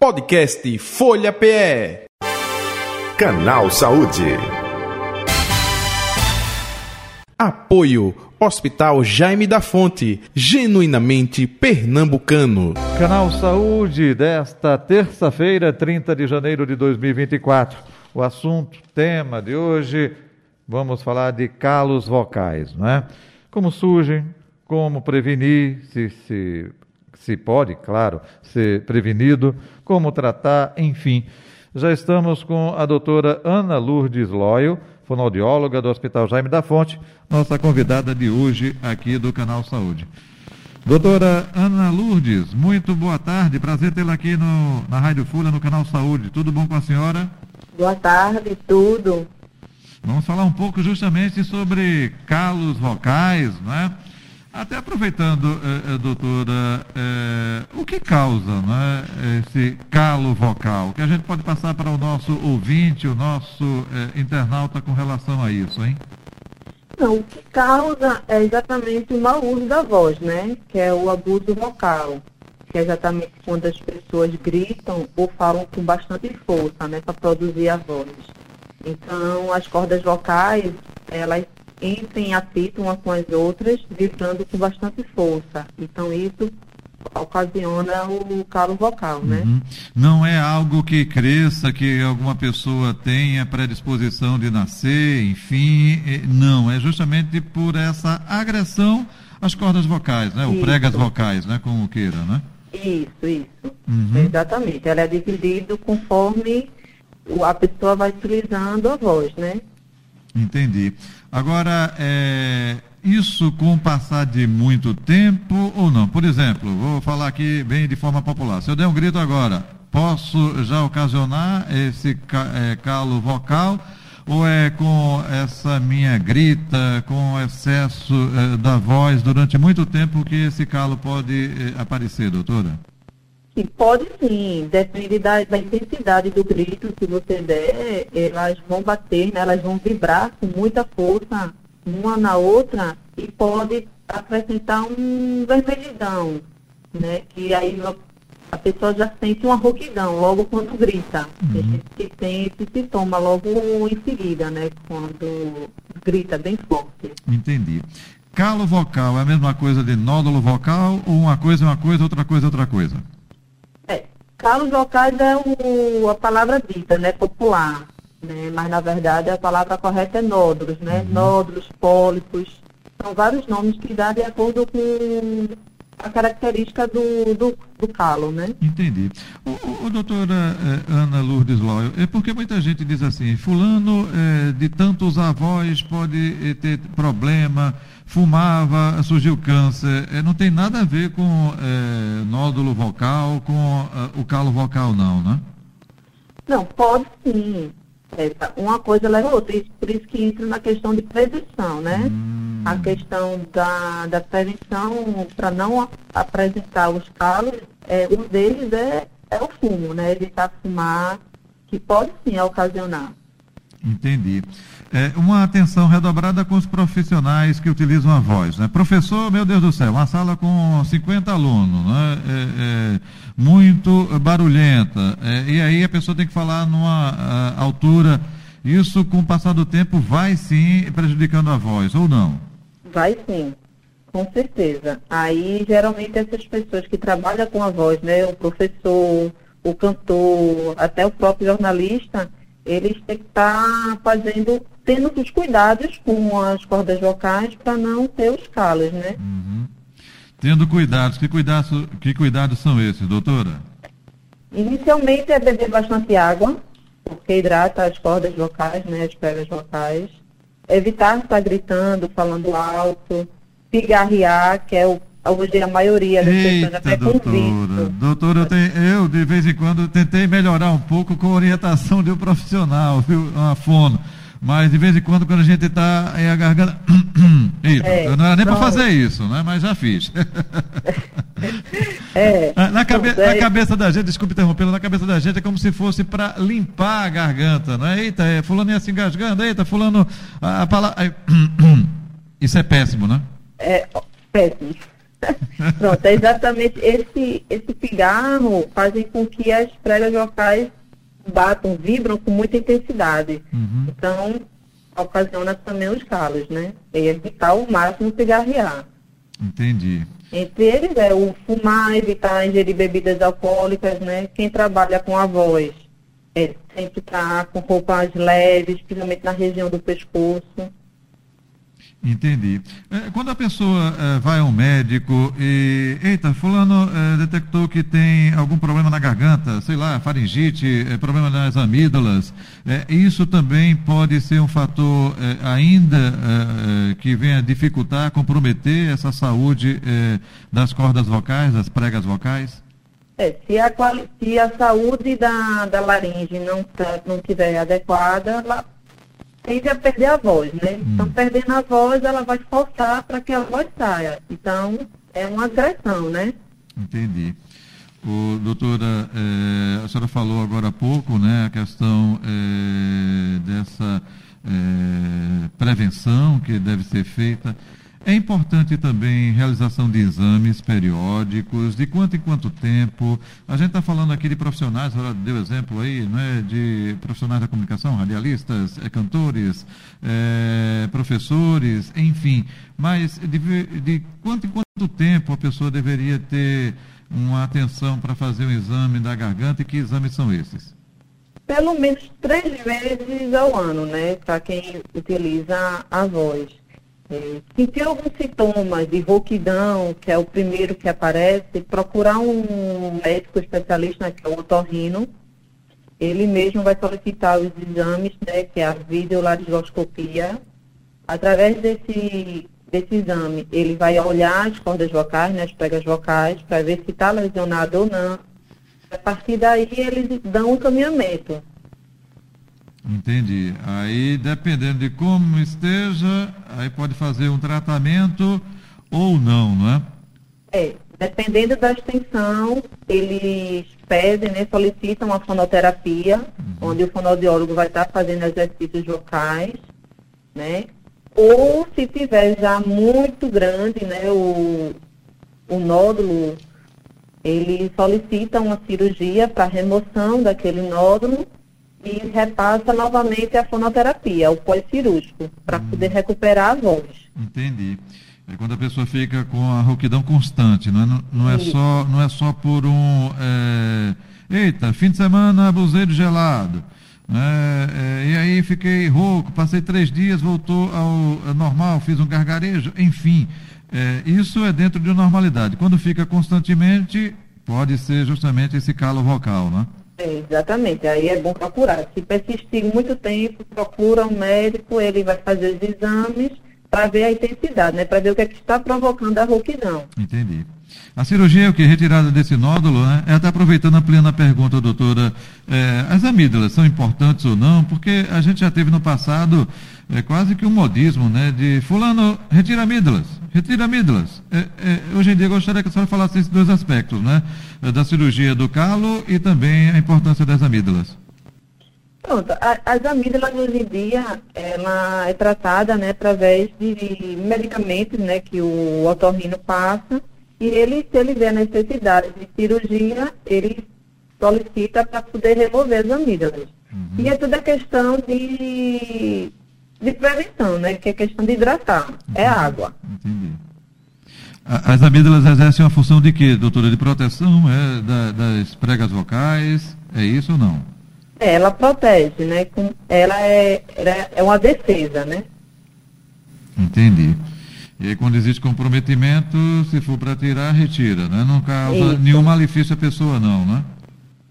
Podcast Folha PE. Canal Saúde. Apoio Hospital Jaime da Fonte, genuinamente pernambucano. Canal Saúde desta terça-feira, 30 de janeiro de 2024. O assunto, tema de hoje, vamos falar de calos vocais, não é? Como surgem, como prevenir, se, se se pode, claro, ser prevenido, como tratar, enfim. Já estamos com a doutora Ana Lourdes Loyo, fonoaudióloga do Hospital Jaime da Fonte, nossa convidada de hoje aqui do Canal Saúde. Doutora Ana Lourdes, muito boa tarde, prazer tê-la aqui no, na Rádio Folha, no Canal Saúde. Tudo bom com a senhora? Boa tarde, tudo. Vamos falar um pouco justamente sobre calos vocais, não é? Até aproveitando, eh, eh, doutora, eh, o que causa né, esse calo vocal? Que a gente pode passar para o nosso ouvinte, o nosso eh, internauta com relação a isso, hein? Não, o que causa é exatamente o mau uso da voz, né? Que é o abuso vocal. Que é exatamente quando as pessoas gritam ou falam com bastante força, né? Para produzir a voz. Então, as cordas vocais, elas entram em atrito umas com as outras, vibrando com bastante força. Então, isso ocasiona o calo vocal, né? Uhum. Não é algo que cresça, que alguma pessoa tenha predisposição de nascer, enfim, não, é justamente por essa agressão às cordas vocais, né? Ou pregas vocais, né? Como queira, né? Isso, isso. Uhum. Exatamente. Ela é dividido conforme a pessoa vai utilizando a voz, né? Entendi. Agora, é, isso com o passar de muito tempo ou não? Por exemplo, vou falar aqui bem de forma popular. Se eu der um grito agora, posso já ocasionar esse é, calo vocal? Ou é com essa minha grita, com excesso é, da voz durante muito tempo que esse calo pode é, aparecer, doutora? Sim, pode sim, depende da, da, intensidade do grito que você der, elas vão bater, né, elas vão vibrar com muita força uma na outra e pode apresentar um vermelhidão, né, que aí a pessoa já sente uma rouquidão logo quando grita. Uhum. Gente tem esse sintoma logo em seguida, né, quando grita bem forte. Entendi. Calo vocal é a mesma coisa de nódulo vocal ou uma coisa é uma coisa, outra coisa é outra coisa? Calos vocais é o, a palavra dita, né, popular, né, mas na verdade a palavra correta é nódulos, né, uhum. nódulos, pólipos, são vários nomes que dá de acordo com a característica do, do, do calo, né? Entendi. O, o doutora eh, Ana Lourdes Loyo, é porque muita gente diz assim, fulano eh, de tantos avós pode eh, ter problema, fumava, surgiu câncer. É, não tem nada a ver com nódulo vocal, com o calo vocal, não, né? Não, pode sim. É, uma coisa leva a outra. Isso, por isso que entra na questão de prevenção, né? Hum. A questão da, da prevenção para não apresentar os calos, é, um deles é, é o fumo, né? Evitar fumar, que pode sim ocasionar. Entendi. É, uma atenção redobrada com os profissionais que utilizam a voz. Né? Professor, meu Deus do céu, uma sala com 50 alunos, né? É, é, muito barulhenta, é, e aí a pessoa tem que falar numa a, altura. Isso, com o passar do tempo, vai sim prejudicando a voz, ou não? Vai sim, com certeza. Aí, geralmente, essas pessoas que trabalham com a voz, né? O professor, o cantor, até o próprio jornalista, eles têm que estar tá fazendo, tendo os cuidados com as cordas vocais para não ter os calos, né? Uhum. Tendo cuidados, que cuidados, que cuidados são esses, doutora? Inicialmente é beber bastante água, porque hidrata as cordas vocais, né, as pedras vocais. Evitar estar gritando, falando alto. Pigarrear, que é o hoje a maioria das Eita, pessoas até doutora, doutora, eu, tenho, eu de vez em quando tentei melhorar um pouco com orientação de um profissional, viu, uma fono. Mas de vez em quando, quando a gente está em a garganta. isso, é, eu não era nem para fazer isso, né? Mas já fiz. é, na, cabe, na cabeça da gente, desculpe interrompê-la, na cabeça da gente é como se fosse para limpar a garganta, não é? Eita, é, fulano ia se engasgando, eita, fulano. A, a palavra. Isso é péssimo, né? É péssimo. Pronto, é exatamente esse, esse cigarro fazem com que as pregas vocais batam, vibram com muita intensidade. Uhum. Então, ocasiona também os calos, né? E evitar o máximo cigarrear. Entendi. Entre eles é o fumar, evitar ingerir bebidas alcoólicas, né? Quem trabalha com a voz é sempre estar com roupas leves, principalmente na região do pescoço. Entendi. É, quando a pessoa é, vai ao médico e, eita, fulano é, detectou que tem algum problema na garganta, sei lá, faringite, problema nas amígdalas, isso também pode ser um fator ainda que venha dificultar, comprometer essa saúde das cordas vocais, das pregas vocais? É, se a, se a saúde da, da laringe não, tá, não tiver adequada, ela tende a perder a voz, né? Hum. Então, perdendo a voz, ela vai forçar para que a voz saia. Então, é uma agressão, né? Entendi. O, doutora, é, a senhora falou agora há pouco, né, a questão é, dessa é, prevenção que deve ser feita. É importante também realização de exames periódicos, de quanto em quanto tempo. A gente está falando aqui de profissionais, ela deu exemplo aí, né, de profissionais da comunicação, radialistas, é, cantores, é, professores, enfim. Mas de, de quanto em quanto tempo a pessoa deveria ter uma atenção para fazer um exame da garganta e que exames são esses? Pelo menos três vezes ao ano, né, para quem utiliza a voz. Sentir alguns sintomas de rouquidão, que é o primeiro que aparece, procurar um médico especialista, que é o otorrino. Ele mesmo vai solicitar os exames, né, que é a videolaringoscopia. Através desse, desse exame, ele vai olhar as cordas vocais, né, as pregas vocais, para ver se está lesionado ou não. A partir daí, eles dão um caminhamento. Entendi. Aí, dependendo de como esteja, aí pode fazer um tratamento ou não, não é? É, dependendo da extensão, eles pedem, né, solicitam a fonoterapia, uhum. onde o fonoaudiólogo vai estar fazendo exercícios vocais, né? Ou se tiver já muito grande, né, o, o nódulo, ele solicita uma cirurgia para remoção daquele nódulo e repassa novamente a fonoterapia, o pós-cirúrgico, para hum. poder recuperar a voz. Entendi. É quando a pessoa fica com a rouquidão constante, não é, não, não é, só, não é só por um. É, eita, fim de semana abusei de gelado. É, é, e aí fiquei rouco, passei três dias, voltou ao normal, fiz um gargarejo, enfim. É, isso é dentro de normalidade. Quando fica constantemente, pode ser justamente esse calo vocal, não é? Exatamente, aí é bom procurar. Se persistir muito tempo, procura um médico, ele vai fazer os exames para ver a intensidade, né? Para ver o que, é que está provocando a rouquidão. Entendi. A cirurgia é o que? Retirada desse nódulo, né? É, até aproveitando, a pergunta, doutora, é, as amígdalas são importantes ou não? Porque a gente já teve no passado é, quase que um modismo, né? De fulano, retira amígdalas, retira amígdalas. É, é, hoje em dia, eu gostaria que a senhora falasse esses dois aspectos, né? É, da cirurgia do calo e também a importância das amígdalas. Pronto, a, as amígdalas hoje em dia, ela é tratada, né, através de medicamentos, né, que o otorrino passa, e ele, se ele vê a necessidade de cirurgia, ele solicita para poder remover as amígdalas. Uhum. E é toda questão de, de prevenção, né? Que é questão de hidratar. É. É água. Entendi. As amígdalas exercem uma função de quê, doutora? De proteção é, da, das pregas vocais? É isso ou não? É, ela protege, né? Ela é, é uma defesa, né? Entendi. E aí, quando existe comprometimento, se for para tirar, retira, né? Não causa Isso. nenhum malefício à pessoa, não, né?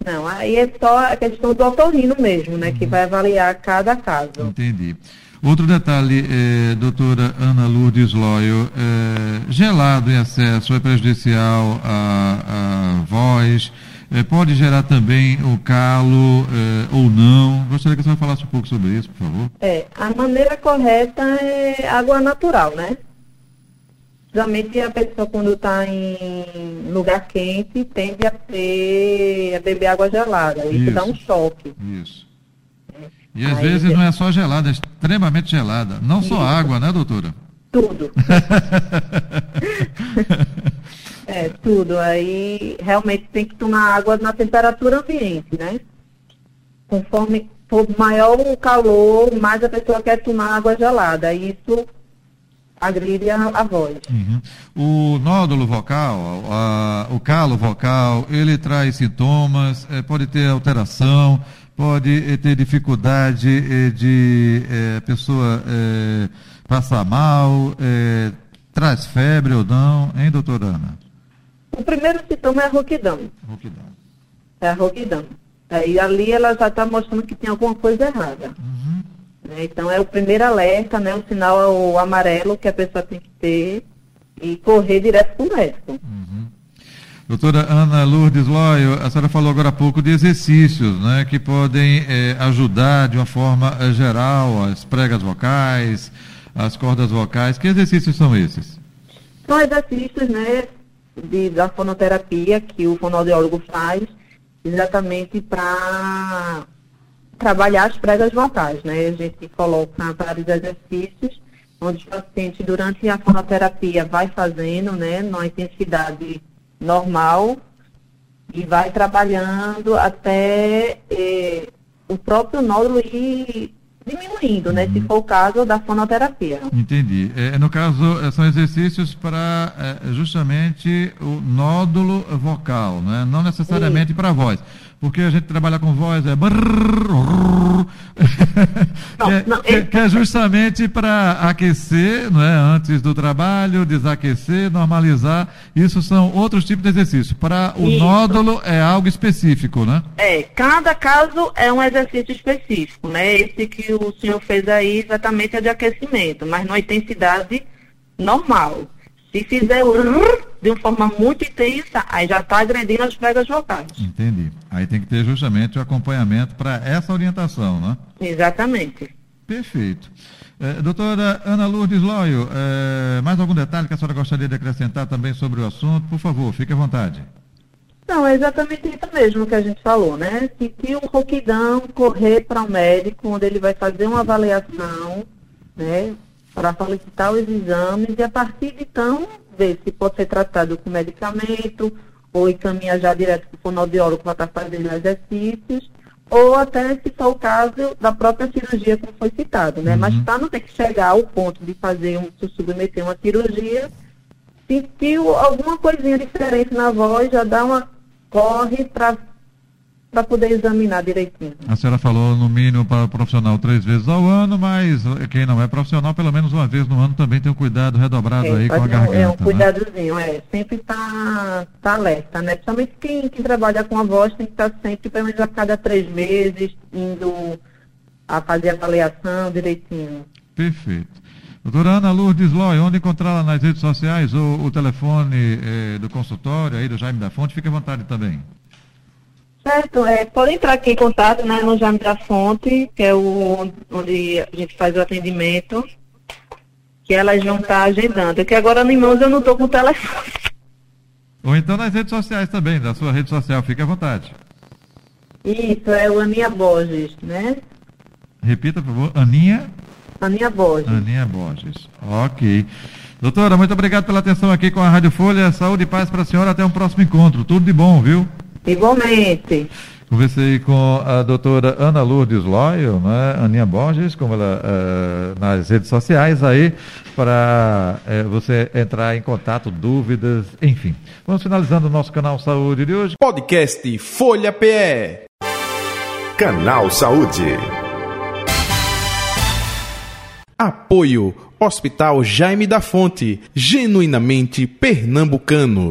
Não, aí é só a questão do otorrino mesmo, né? Uhum. Que vai avaliar cada caso. Entendi. Outro detalhe, é, doutora Ana Lourdes Loyo, é, gelado em excesso é prejudicial à, à voz, é, pode gerar também o calo é, ou não? Gostaria que a senhora falasse um pouco sobre isso, por favor. É, a maneira correta é água natural, né? Geralmente a pessoa quando está em lugar quente tende a, ter, a beber água gelada. Isso, Isso. dá um choque. Isso. E às Aí, vezes não é só gelada, é extremamente gelada. Não Isso. só água, né, doutora? Tudo. É, tudo. Aí realmente tem que tomar água na temperatura ambiente, né? Conforme for maior o calor, mais a pessoa quer tomar água gelada. Isso agride a, a voz. Uhum. O nódulo vocal, a, o calo vocal, ele traz sintomas, é, pode ter alteração, pode eh, ter dificuldade eh, de a pessoa passar mal, traz febre ou não, hein, doutora Ana? O primeiro sintoma é a rouquidão. Rouquidão. É a rouquidão. Aí ali ela já está mostrando que tem alguma coisa errada. Uhum. Né? Então é o primeiro alerta, né? O sinal é o amarelo que a pessoa tem que ter e correr direto para o médico. Uhum. Doutora Ana Lourdes Loyo, a senhora falou agora há pouco de exercícios né, que podem eh, ajudar de uma forma eh, geral as pregas vocais, as cordas vocais. Que exercícios são esses? São exercícios né, de, da fonoterapia que o fonoaudiólogo faz exatamente para trabalhar as pregas vocais, né? A gente coloca vários exercícios onde o paciente durante a fonoterapia vai fazendo, né, numa intensidade normal e vai trabalhando até eh, o próprio nódulo ir diminuindo, né? Se uhum. for o caso da fonoterapia. Entendi. É, no caso, é, são exercícios para é, justamente o nódulo vocal, né? não necessariamente para a voz porque a gente trabalha com voz, é. Não, que, não, que, que, é justamente para aquecer, não é? Antes do trabalho, desaquecer, normalizar. Isso são outros tipos de exercícios. Para o Isso. nódulo é algo específico, né? É, cada caso é um exercício específico, né? Esse que o senhor fez aí exatamente é de aquecimento, mas numa intensidade normal. Se fizer de uma forma muito intensa, aí já está agredindo as pregas vocais. Entendi. Aí tem que ter justamente o acompanhamento para essa orientação, né? Exatamente. Perfeito. É, doutora Ana Lourdes Loio, é, mais algum detalhe que a senhora gostaria de acrescentar também sobre o assunto? Por favor, fique à vontade. Não, é exatamente isso mesmo que a gente falou, né? Sentir um rouquidão, correr para o um médico, onde ele vai fazer uma avaliação, né? para solicitar os exames e a partir de então ver se pode ser tratado com medicamento ou encaminhar já direto para o fonoaudiólogo para estar fazendo exercícios ou até se for o caso da própria cirurgia como foi citado, né? Uhum. Mas para não ter que chegar ao ponto de fazer um, se submeter uma cirurgia, sentiu alguma coisinha diferente na voz, já dá uma corre para para poder examinar direitinho. A senhora falou no mínimo para o profissional três vezes ao ano, mas quem não é profissional, pelo menos uma vez no ano também tem um cuidado redobrado é, aí com a garganta. É um né? cuidadozinho, é. Sempre está tá alerta, né? Principalmente quem, quem trabalha com a voz tem que estar tá sempre, pelo menos a cada três meses, indo a fazer avaliação direitinho. Perfeito. Doutora Ana Lourdes Loy, onde encontrá-la nas redes sociais ou o telefone eh, do consultório aí do Jaime da Fonte, fique à vontade também. Certo, é, pode entrar aqui em contato né, no Jame da Fonte, que é o onde a gente faz o atendimento, que elas vão estar agendando. Que agora no mãos eu não estou com o telefone. Ou então nas redes sociais também, da sua rede social, fique à vontade. Isso, é o Aninha Borges, né? Repita, por favor, Aninha? Aninha Borges. Aninha Borges, ok. Doutora, muito obrigado pela atenção aqui com a Rádio Folha. Saúde e paz para a senhora. Até um próximo encontro. Tudo de bom, viu? Igualmente. Conversei com a doutora Ana Lourdes Loyo, né, Aninha Borges, como ela, uh, nas redes sociais aí, para uh, você entrar em contato, dúvidas, enfim. Vamos finalizando o nosso canal Saúde de hoje. Podcast Folha PE. Canal Saúde. Apoio Hospital Jaime da Fonte, genuinamente pernambucano.